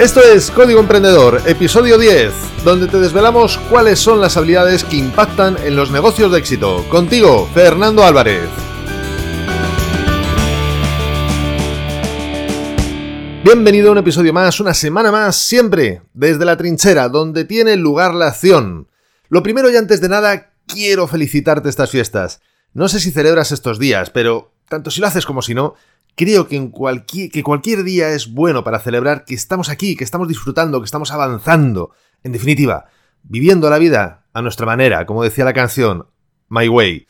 Esto es Código Emprendedor, episodio 10, donde te desvelamos cuáles son las habilidades que impactan en los negocios de éxito. Contigo, Fernando Álvarez. Bienvenido a un episodio más, una semana más, siempre desde la trinchera, donde tiene lugar la acción. Lo primero y antes de nada, quiero felicitarte estas fiestas. No sé si celebras estos días, pero tanto si lo haces como si no, creo que, en cualquier, que cualquier día es bueno para celebrar que estamos aquí, que estamos disfrutando, que estamos avanzando. En definitiva, viviendo la vida a nuestra manera, como decía la canción My Way.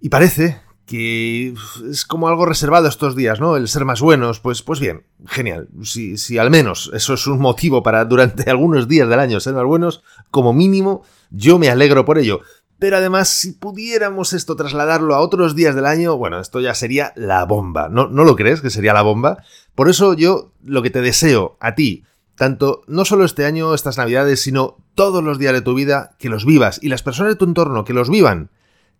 Y parece que es como algo reservado estos días, ¿no? El ser más buenos, pues, pues bien, genial. Si, si al menos eso es un motivo para durante algunos días del año ser más buenos, como mínimo, yo me alegro por ello. Pero además, si pudiéramos esto trasladarlo a otros días del año, bueno, esto ya sería la bomba. ¿No, ¿No lo crees que sería la bomba? Por eso yo lo que te deseo a ti, tanto no solo este año, estas navidades, sino todos los días de tu vida, que los vivas y las personas de tu entorno que los vivan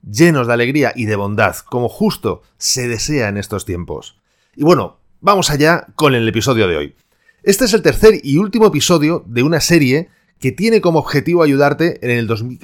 llenos de alegría y de bondad, como justo se desea en estos tiempos. Y bueno, vamos allá con el episodio de hoy. Este es el tercer y último episodio de una serie que tiene como objetivo ayudarte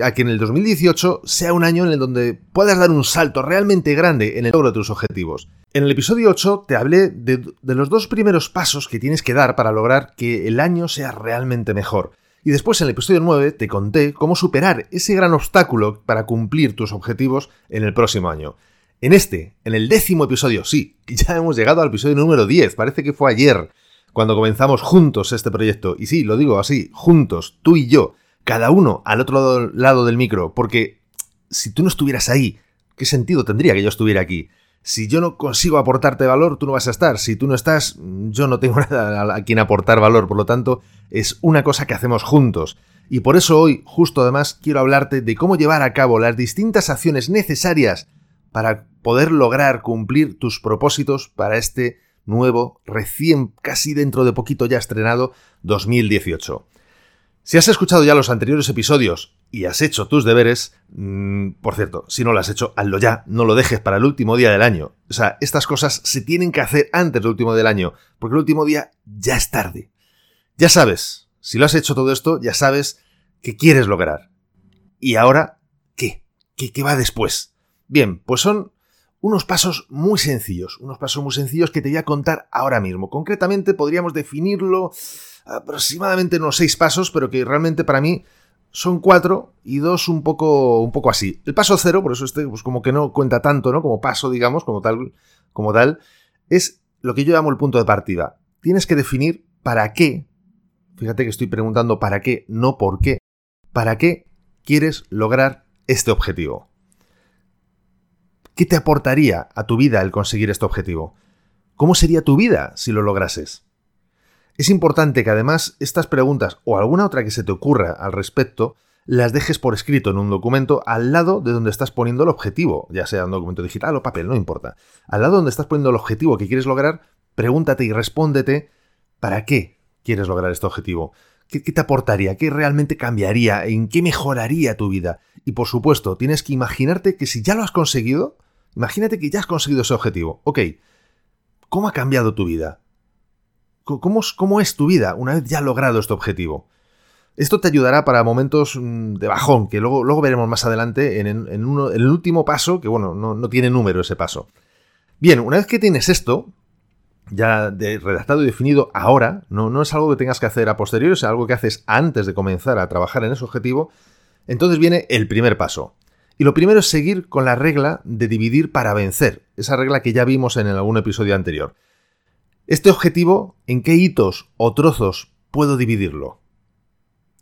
a que en el 2018 sea un año en el donde puedas dar un salto realmente grande en el logro de tus objetivos. En el episodio 8 te hablé de, de los dos primeros pasos que tienes que dar para lograr que el año sea realmente mejor. Y después en el episodio 9 te conté cómo superar ese gran obstáculo para cumplir tus objetivos en el próximo año. En este, en el décimo episodio, sí, ya hemos llegado al episodio número 10, parece que fue ayer cuando comenzamos juntos este proyecto. Y sí, lo digo así, juntos, tú y yo, cada uno al otro lado del micro, porque si tú no estuvieras ahí, ¿qué sentido tendría que yo estuviera aquí? Si yo no consigo aportarte valor, tú no vas a estar. Si tú no estás, yo no tengo nada a quien aportar valor. Por lo tanto, es una cosa que hacemos juntos. Y por eso hoy, justo además, quiero hablarte de cómo llevar a cabo las distintas acciones necesarias para poder lograr cumplir tus propósitos para este nuevo, recién casi dentro de poquito ya estrenado 2018. Si has escuchado ya los anteriores episodios y has hecho tus deberes, mmm, por cierto, si no lo has hecho, hazlo ya, no lo dejes para el último día del año. O sea, estas cosas se tienen que hacer antes del último del año, porque el último día ya es tarde. Ya sabes, si lo has hecho todo esto, ya sabes qué quieres lograr. Y ahora, ¿qué? ¿Qué, qué va después? Bien, pues son unos pasos muy sencillos, unos pasos muy sencillos que te voy a contar ahora mismo. Concretamente podríamos definirlo aproximadamente en unos seis pasos, pero que realmente para mí son cuatro y dos un poco, un poco así. El paso cero, por eso este pues como que no cuenta tanto, ¿no? Como paso, digamos, como tal, como tal, es lo que yo llamo el punto de partida. Tienes que definir para qué, fíjate que estoy preguntando para qué, no por qué, para qué quieres lograr este objetivo. ¿Qué te aportaría a tu vida el conseguir este objetivo? ¿Cómo sería tu vida si lo lograses? Es importante que además estas preguntas o alguna otra que se te ocurra al respecto las dejes por escrito en un documento al lado de donde estás poniendo el objetivo, ya sea un documento digital o papel, no importa. Al lado donde estás poniendo el objetivo que quieres lograr, pregúntate y respóndete ¿para qué quieres lograr este objetivo? ¿Qué, ¿Qué, te aportaría? ¿Qué realmente cambiaría? ¿En qué mejoraría tu vida? Y por supuesto, tienes que imaginarte que si ya lo has conseguido, Imagínate que ya has conseguido ese objetivo. Ok, ¿cómo ha cambiado tu vida? ¿Cómo, es tu vida una vez ya logrado este objetivo? Esto te ayudará para momentos mm, de bajón, que luego, veremos más adelante en, el último paso, que bueno, no, no, tiene número ese paso. Bien, una vez que tienes esto, ya de redactado y definido ahora, no, no es algo que tengas que hacer a posteriori, es algo que haces antes de comenzar a trabajar en ese objetivo, entonces viene el primer paso. Y lo primero es seguir con la regla de dividir para vencer, esa regla que ya vimos en algún episodio anterior. Este objetivo, ¿en qué hitos o trozos puedo dividirlo?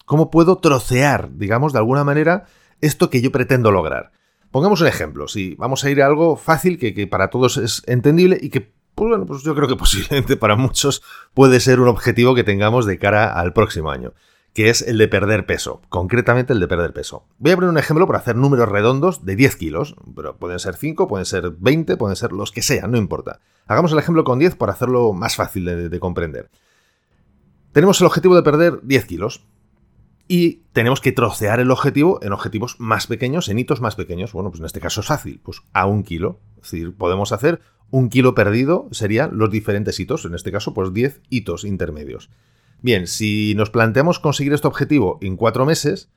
¿Cómo puedo trocear, digamos, de alguna manera, esto que yo pretendo lograr? Pongamos un ejemplo, si vamos a ir a algo fácil, que, que para todos es entendible y que, pues bueno, pues yo creo que posiblemente para muchos puede ser un objetivo que tengamos de cara al próximo año que es el de perder peso, concretamente el de perder peso. Voy a poner un ejemplo para hacer números redondos de 10 kilos, pero pueden ser 5, pueden ser 20, pueden ser los que sean, no importa. Hagamos el ejemplo con 10 para hacerlo más fácil de, de comprender. Tenemos el objetivo de perder 10 kilos y tenemos que trocear el objetivo en objetivos más pequeños, en hitos más pequeños. Bueno, pues en este caso es fácil, pues a un kilo. Es decir, podemos hacer un kilo perdido, serían los diferentes hitos, en este caso pues 10 hitos intermedios. Bien, si nos planteamos conseguir este objetivo en cuatro meses,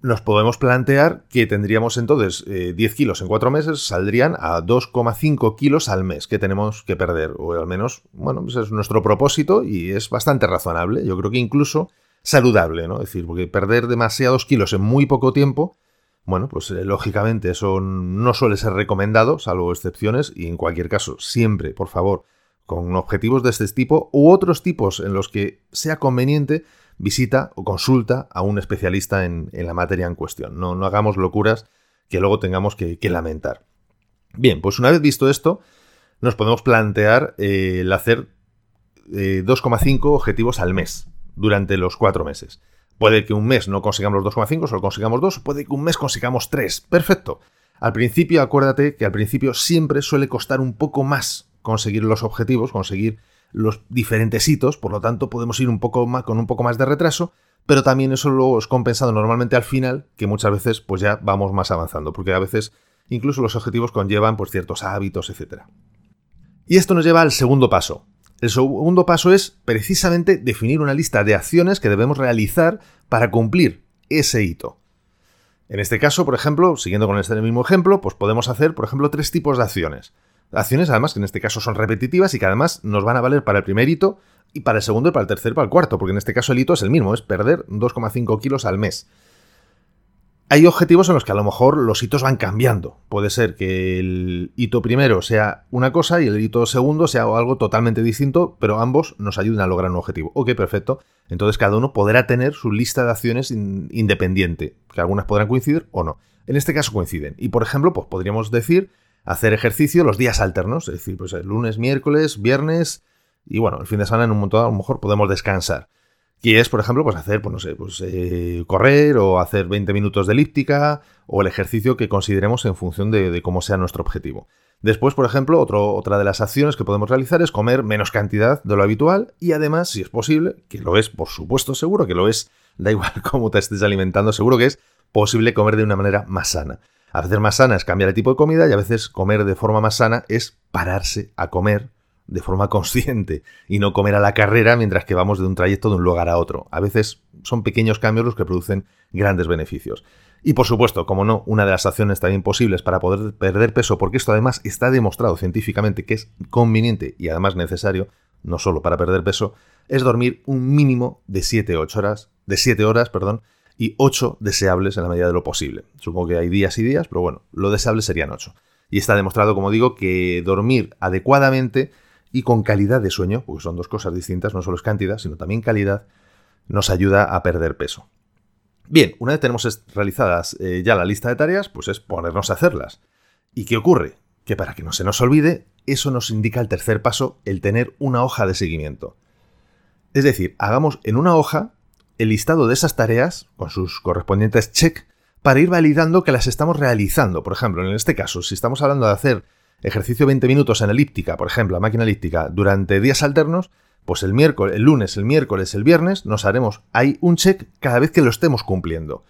nos podemos plantear que tendríamos entonces 10 eh, kilos en cuatro meses, saldrían a 2,5 kilos al mes que tenemos que perder, o al menos, bueno, ese es nuestro propósito y es bastante razonable, yo creo que incluso saludable, ¿no? Es decir, porque perder demasiados kilos en muy poco tiempo, bueno, pues eh, lógicamente eso no suele ser recomendado, salvo excepciones, y en cualquier caso, siempre, por favor, con objetivos de este tipo u otros tipos en los que sea conveniente, visita o consulta a un especialista en, la materia en cuestión. No, no, hagamos locuras que luego tengamos que, lamentar. Bien, pues una vez visto esto, nos podemos plantear eh, el hacer 2,5 eh, objetivos al mes durante los cuatro meses. Puede que un mes no consigamos los 2,5, solo consigamos 2, puede que un mes consigamos 3. Perfecto. Al principio, acuérdate que al principio siempre suele costar un poco más conseguir los objetivos, conseguir los diferentes hitos, por lo tanto podemos ir un poco más, con un poco más de retraso, pero también eso luego es compensado normalmente al final, que muchas veces pues ya vamos más avanzando, porque a veces incluso los objetivos conllevan pues ciertos hábitos, etc. Y esto nos lleva al segundo paso. El segundo paso es precisamente definir una lista de acciones que debemos realizar para cumplir ese hito. En este caso, por ejemplo, siguiendo con este mismo ejemplo, pues podemos hacer, por ejemplo, tres tipos de acciones. Acciones, además, que en este caso son repetitivas y que además nos van a valer para el primer hito y para el segundo y para el tercer y para el cuarto, porque en este caso el hito es el mismo, es perder 2,5 kilos al mes. Hay objetivos en los que a lo mejor los hitos van cambiando. Puede ser que el hito primero sea una cosa y el hito segundo sea algo totalmente distinto, pero ambos nos ayuden a lograr un objetivo. Ok, perfecto. Entonces cada uno podrá tener su lista de acciones independiente, que algunas podrán coincidir o no. En este caso coinciden. Y por ejemplo, pues podríamos decir hacer ejercicio los días alternos, es decir, pues el lunes, miércoles, viernes y bueno, el fin de semana en un montón a lo mejor podemos descansar. Y es, por ejemplo, pues hacer, pues no sé, pues eh, correr o hacer 20 minutos de elíptica o el ejercicio que consideremos en función de, cómo sea nuestro objetivo. Después, por ejemplo, otra de las acciones que podemos realizar es comer menos cantidad de lo habitual y además, si es posible, que lo es, por supuesto, seguro que lo es, da igual cómo te estés alimentando, seguro que es posible comer de una manera más sana. A veces más sana es cambiar el tipo de comida y a veces comer de forma más sana es pararse a comer de forma consciente y no comer a la carrera mientras que vamos de un trayecto de un lugar a otro. A veces son pequeños cambios los que producen grandes beneficios. Y por supuesto, como no, una de las acciones también posibles para poder perder peso, porque esto además está demostrado científicamente que es conveniente y además necesario, no solo para perder peso, es dormir un mínimo de 7 horas, de 7 horas, perdón, y 8 deseables en la medida de lo posible. Supongo que hay días y días, pero bueno, lo deseable serían 8. Y está demostrado, como digo, que dormir adecuadamente y con calidad de sueño, porque son dos cosas distintas, no solo es cantidad, sino también calidad, nos ayuda a perder peso. Bien, una vez tenemos realizadas eh, ya la lista de tareas, pues es ponernos a hacerlas. ¿Y qué ocurre? Que para que no se nos olvide, eso nos indica el tercer paso, el tener una hoja de seguimiento. Es decir, hagamos en una hoja el listado de esas tareas, con sus correspondientes check, para ir validando que las estamos realizando. Por ejemplo, en este caso, si estamos hablando de hacer ejercicio 20 minutos en elíptica, por ejemplo, la máquina elíptica, durante días alternos, pues el miércoles, el lunes, el miércoles, el viernes, nos haremos ahí un check cada vez que lo estemos cumpliendo.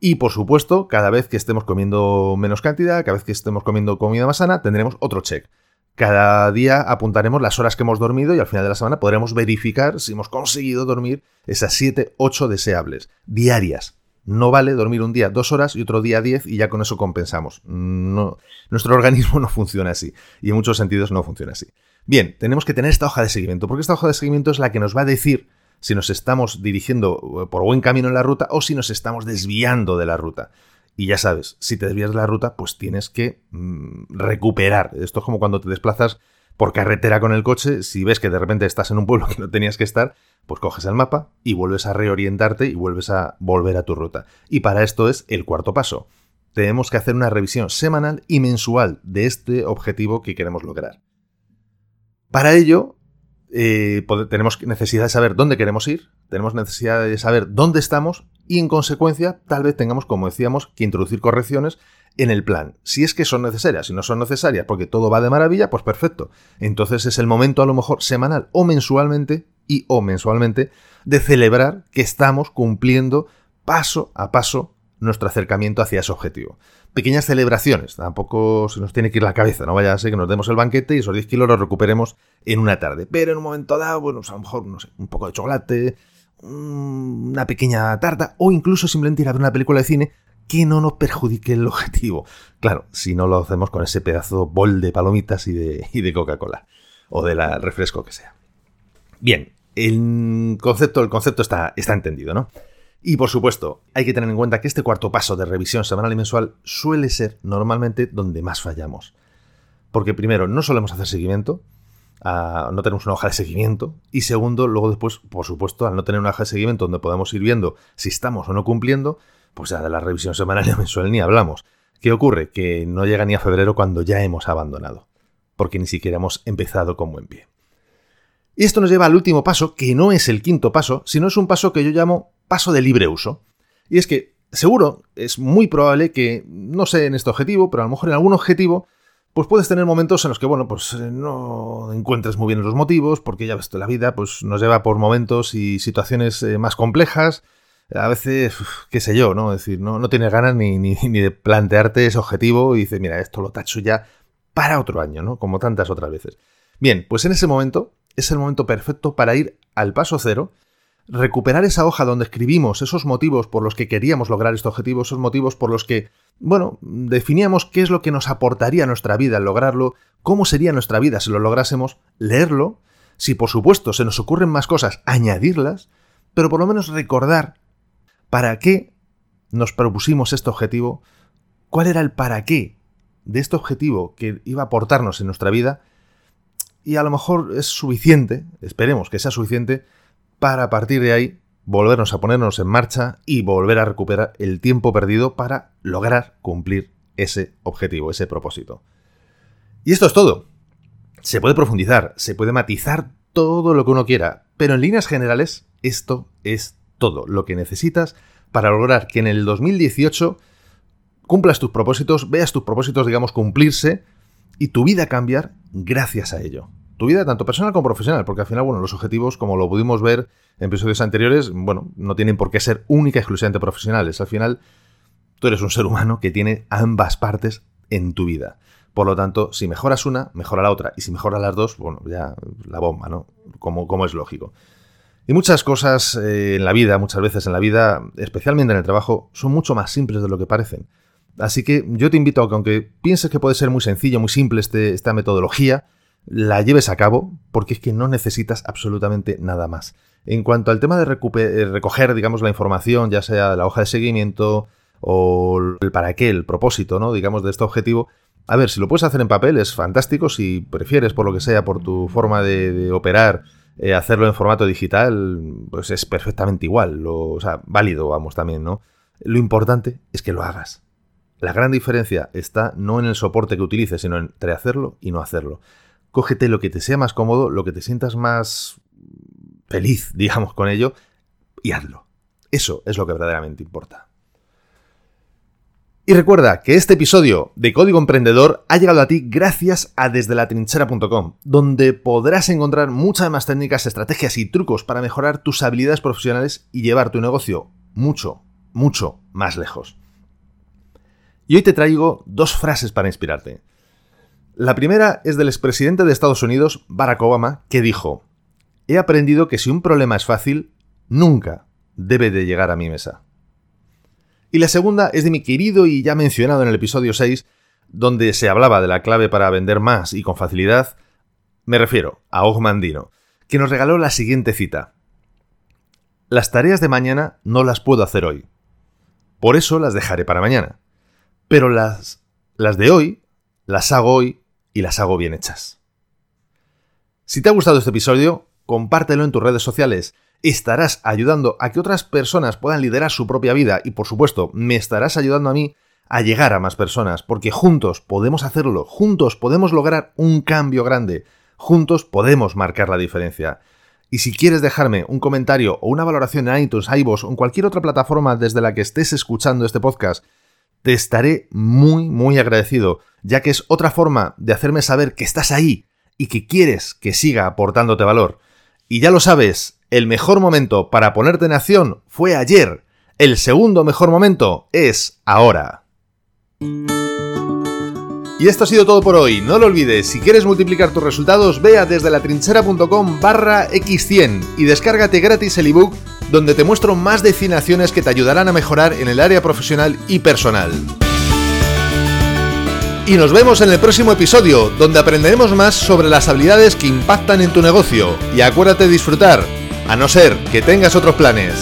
Y por supuesto, cada vez que estemos comiendo menos cantidad, cada vez que estemos comiendo comida más sana, tendremos otro check. Cada día apuntaremos las horas que hemos dormido y al final de la semana podremos verificar si hemos conseguido dormir esas 7, 8 deseables, diarias. No vale dormir un día dos horas y otro día diez y ya con eso compensamos. No, nuestro organismo no funciona así y en muchos sentidos no funciona así. Bien, tenemos que tener esta hoja de seguimiento, porque esta hoja de seguimiento es la que nos va a decir si nos estamos dirigiendo por buen camino en la ruta o si nos estamos desviando de la ruta. Y ya sabes, si te desvías de la ruta, pues tienes que mm, recuperar. Esto es como cuando te desplazas por carretera con el coche, si ves que de repente estás en un pueblo que no tenías que estar, pues coges el mapa y vuelves a reorientarte y vuelves a volver a tu ruta. Y para esto es el cuarto paso. Tenemos que hacer una revisión semanal y mensual de este objetivo que queremos lograr. Para ello, eh, tenemos necesidad de saber dónde queremos ir, tenemos necesidad de saber dónde estamos y en consecuencia tal vez tengamos, como decíamos, que introducir correcciones en el plan. Si es que son necesarias, si no son necesarias porque todo va de maravilla, pues perfecto. Entonces es el momento a lo mejor semanal o mensualmente y o mensualmente de celebrar que estamos cumpliendo paso a paso nuestro acercamiento hacia ese objetivo. Pequeñas celebraciones, tampoco se nos tiene que ir la cabeza, no vaya a ser que nos demos el banquete y esos 10 kilos los recuperemos en una tarde. Pero en un momento dado, bueno, pues a lo mejor, no sé, un poco de chocolate, una pequeña tarta o incluso simplemente ir a ver una película de cine que no nos perjudique el objetivo. Claro, si no lo hacemos con ese pedazo bol de palomitas y de, y de Coca-Cola o de la refresco que sea. Bien, el concepto, el concepto está, está entendido, ¿no? Y por supuesto, hay que tener en cuenta que este cuarto paso de revisión semanal y mensual suele ser normalmente donde más fallamos. Porque primero, no solemos hacer seguimiento, no tenemos una hoja de seguimiento, y segundo, luego después, por supuesto, al no tener una hoja de seguimiento donde podamos ir viendo si estamos o no cumpliendo, pues ya de la revisión semanal y mensual ni hablamos. ¿Qué ocurre? Que no llega ni a febrero cuando ya hemos abandonado, porque ni siquiera hemos empezado con buen pie. Y esto nos lleva al último paso, que no es el quinto paso, sino es un paso que yo llamo paso de libre uso. Y es que, seguro, es muy probable que, no sé en este objetivo, pero a lo mejor en algún objetivo, pues puedes tener momentos en los que, bueno, pues eh, no encuentres muy bien los motivos, porque ya ves, la vida pues, nos lleva por momentos y situaciones eh, más complejas. A veces, qué sé yo, ¿no? Es decir, no, no tienes ganas ni, ni, ni, de plantearte ese objetivo y dices, mira, esto lo tacho ya para otro año, ¿no? Como tantas otras veces. Bien, pues en ese momento es el momento perfecto para ir al paso cero recuperar esa hoja donde escribimos esos motivos por los que queríamos lograr este objetivo, esos motivos por los que, bueno, definíamos qué es lo que nos aportaría nuestra vida al lograrlo, cómo sería nuestra vida si lo lográsemos, leerlo, si por supuesto se nos ocurren más cosas, añadirlas, pero por lo menos recordar para qué nos propusimos este objetivo, cuál era el para qué de este objetivo que iba a aportarnos en nuestra vida, y a lo mejor es suficiente, esperemos que sea suficiente, para partir de ahí volvernos a ponernos en marcha y volver a recuperar el tiempo perdido para lograr cumplir ese objetivo, ese propósito. Y esto es todo. Se puede profundizar, se puede matizar todo lo que uno quiera, pero en líneas generales esto es todo lo que necesitas para lograr que en el 2018 cumplas tus propósitos, veas tus propósitos, digamos, cumplirse y tu vida cambiar gracias a ello tu vida, tanto personal como profesional, porque al final, bueno, los objetivos, como lo pudimos ver en episodios anteriores, bueno, no tienen por qué ser única y exclusivamente profesionales. Al final, tú eres un ser humano que tiene ambas partes en tu vida. Por lo tanto, si mejoras una, mejora la otra. Y si mejoras las dos, bueno, ya la bomba, ¿no? Como, como es lógico. Y muchas cosas eh, en la vida, muchas veces en la vida, especialmente en el trabajo, son mucho más simples de lo que parecen. Así que yo te invito a que aunque pienses que puede ser muy sencillo, muy simple este, esta metodología, la lleves a cabo, porque es que no necesitas absolutamente nada más. En cuanto al tema de eh, recoger, digamos, la información, ya sea la hoja de seguimiento o el para qué, el propósito, ¿no? Digamos, de este objetivo, a ver, si lo puedes hacer en papel es fantástico, si prefieres, por lo que sea, por tu forma de, operar, eh, hacerlo en formato digital, pues es perfectamente igual, o sea, válido, vamos, también, ¿no? Lo importante es que lo hagas. La gran diferencia está no en el soporte que utilices, sino entre hacerlo y no hacerlo cógete lo que te sea más cómodo, lo que te sientas más feliz, digamos, con ello, y hazlo. Eso es lo que verdaderamente importa. Y recuerda que este episodio de Código Emprendedor ha llegado a ti gracias a desdelatrinchera.com, donde podrás encontrar muchas más técnicas, estrategias y trucos para mejorar tus habilidades profesionales y llevar tu negocio mucho, mucho más lejos. Y hoy te traigo dos frases para inspirarte. La primera es del expresidente de Estados Unidos, Barack Obama, que dijo, He aprendido que si un problema es fácil, nunca debe de llegar a mi mesa. Y la segunda es de mi querido y ya mencionado en el episodio 6, donde se hablaba de la clave para vender más y con facilidad, me refiero a Ogmandino, que nos regaló la siguiente cita. Las tareas de mañana no las puedo hacer hoy. Por eso las dejaré para mañana. Pero las, las de hoy las hago hoy y las hago bien hechas. Si te ha gustado este episodio, compártelo en tus redes sociales. Estarás ayudando a que otras personas puedan liderar su propia vida y por supuesto me estarás ayudando a mí a llegar a más personas, porque juntos podemos hacerlo, juntos podemos lograr un cambio grande, juntos podemos marcar la diferencia. Y si quieres dejarme un comentario o una valoración en iTunes, iVoox o en cualquier otra plataforma desde la que estés escuchando este podcast, te estaré muy, muy agradecido, ya que es otra forma de hacerme saber que estás ahí y que quieres que siga aportándote valor. Y ya lo sabes, el mejor momento para ponerte en acción fue ayer. El segundo mejor momento es ahora. Y esto ha sido todo por hoy. No lo olvides, si quieres multiplicar tus resultados, ve a desde la barra x100 y descárgate gratis el ebook donde te muestro más de 100 acciones que te ayudarán a mejorar en el área profesional y personal. Y nos vemos en el próximo episodio, donde aprenderemos más sobre las habilidades que impactan en tu negocio. Y acuérdate de disfrutar, a no ser que tengas otros planes.